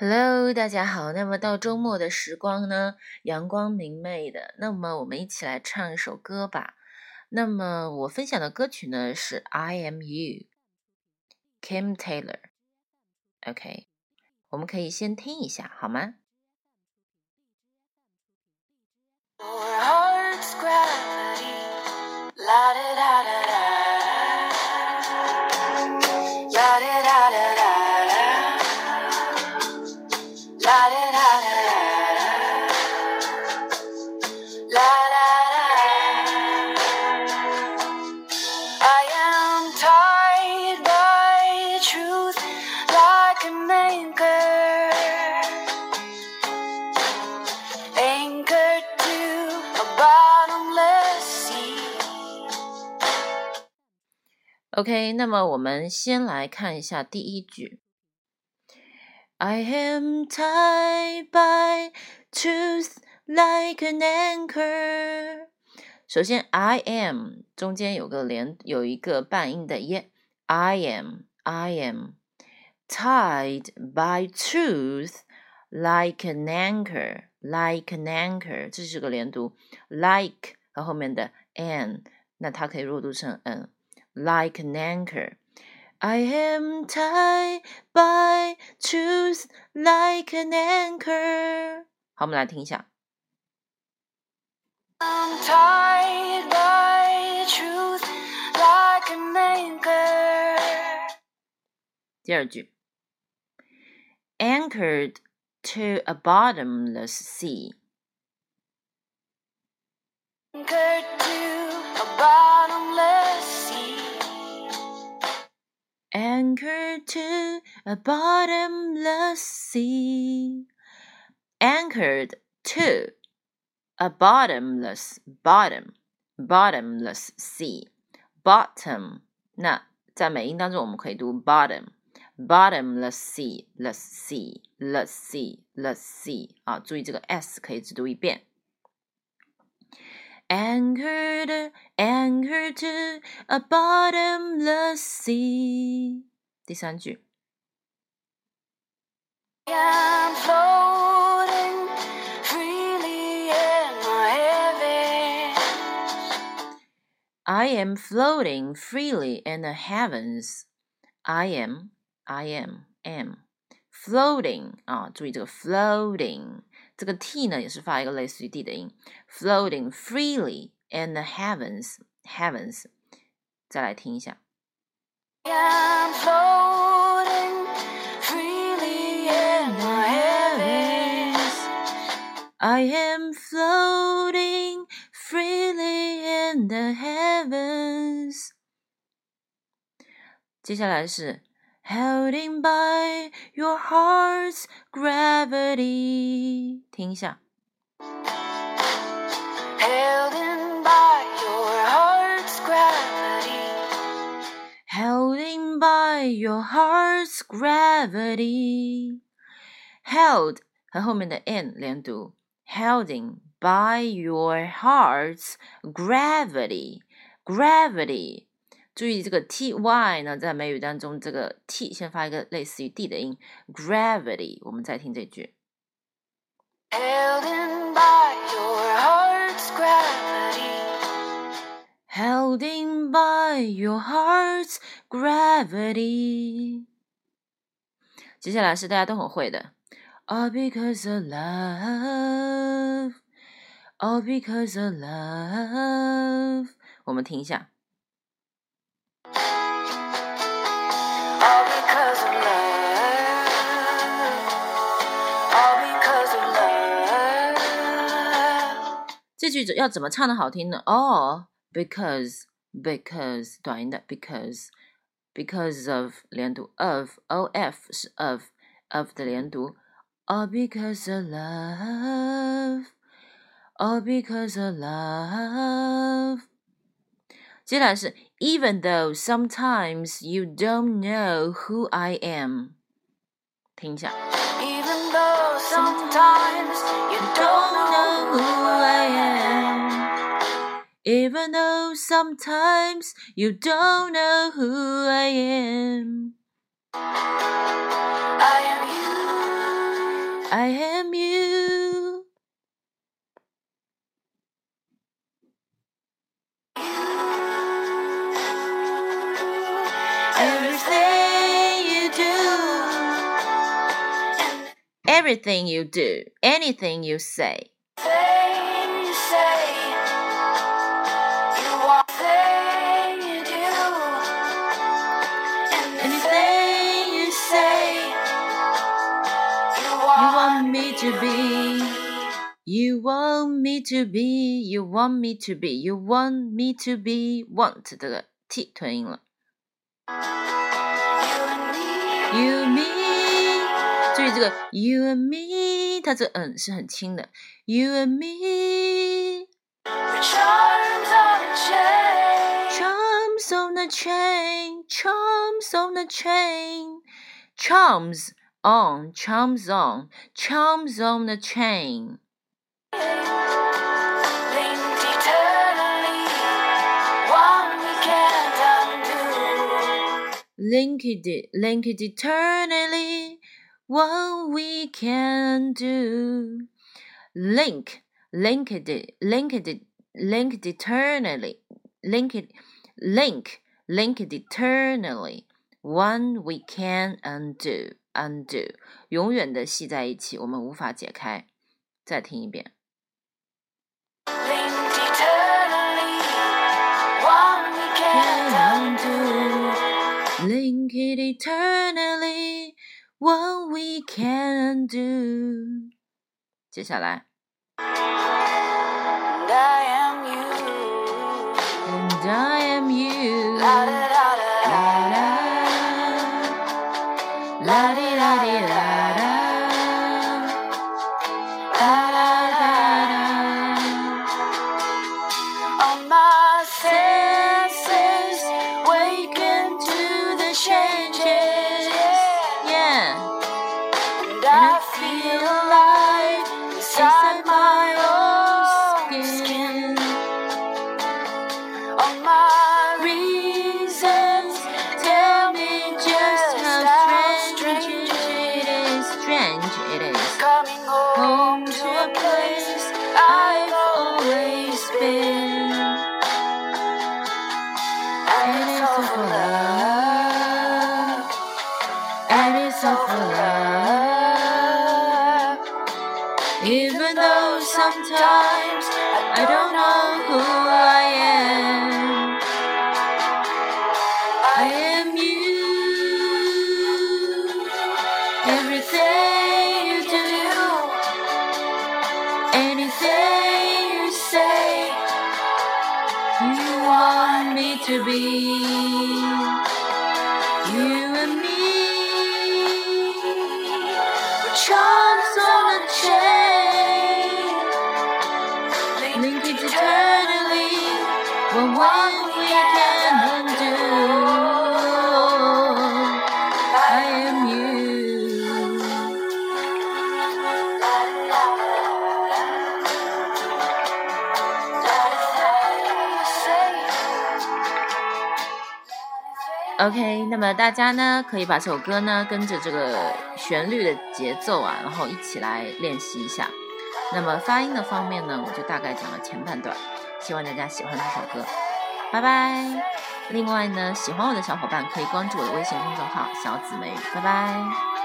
Hello，大家好。那么到周末的时光呢，阳光明媚的。那么我们一起来唱一首歌吧。那么我分享的歌曲呢是《I Am You》，Kim Taylor。OK，我们可以先听一下，好吗 ？OK，那么我们先来看一下第一句。I am tied by truth like an anchor。首先，I am 中间有个连，有一个半音的耶。I am, I am tied by truth like an anchor, like an anchor。这是个连读，like 和后面的 an，那它可以弱读成 n。 like an anchor. I am tied by truth like an anchor。好，我们来听一下。I'm tied by truth like an anchor。第二句，anchored to a bottomless sea。Anchored Anchored to a bottomless sea. Anchored to a bottomless bottom bottomless sea. Bottom 那在美音当中我们可以读 bottom bottomless sea the sea the sea the sea 啊，注意这个 s 可以只读一遍。 Anchored, anchored to a bottomless sea。第三句。I'm floating freely in the heavens. I am floating freely in the heavens. I am, I am, am floating 啊，注意这个 floating。 这个 t 呢也是发一个类似于 d 的音，floating freely in the heavens heavens。再来听一下。I'm floating freely in the heavens. I am floating freely in the heavens. 接下来是 Holding by your heart's gravity，听一下。Holding by your heart's gravity. Holding by your heart's gravity. Held 和后面的 n 连读。Holding by your heart's gravity. Gravity 注意这个 t y 呢，在美语当中，这个 t 先发一个类似于 d 的音，gravity。我们再听这句。Holding by your heart's gravity. Holding by your heart's gravity. 接下来是大家都很会的，All because of love. All because of love. 我们听一下。这句要怎么唱的好听呢？哦，because because 短音的 because because of 连读 of o f 是 of of 的连读，all because of love all because of love。 接下来是 even though sometimes you don't know who I am，听一下。Even though sometimes you don't know who I am. Even though sometimes you don't know who I am. I am you. I am you. everything you do, anything you say. Thing you say, you want thing you do, Anything you say, you you want, want me to be. You want me to be, you want me to be, you want me to be, want 这个 t 吞音了。 you and me, You me，注意这个 you and me，它这个嗯是很轻的。You and me， we're charms on a chain, charms on the chain, charms on the chain, charms on, charms on, charms on the chain. linked eternally, one we can't undo. Linked, linked eternally, what we can do. Link, linked, linked, linked eternally, linked, link, linked eternally, one we can undo, undo，永远的系在一起，我们无法解开。再听一遍。 Linked eternally, one we can't undo. Link it eternally, what we can do。接下来 And I am you. And I am you. La da da da La da. la. La di da di la da. La la da Sometimes I don't know who I am. I am you. Everything you do, anything you say, you want me to be. You and me, we're OK，那么大家呢可以把这首歌呢跟着这个旋律的节奏啊，然后一起来练习一下。那么发音的方面呢，我就大概讲了前半段，希望大家喜欢这首歌。拜拜。另外呢，喜欢我的小伙伴可以关注我的微信公众号“小紫梅”。拜拜。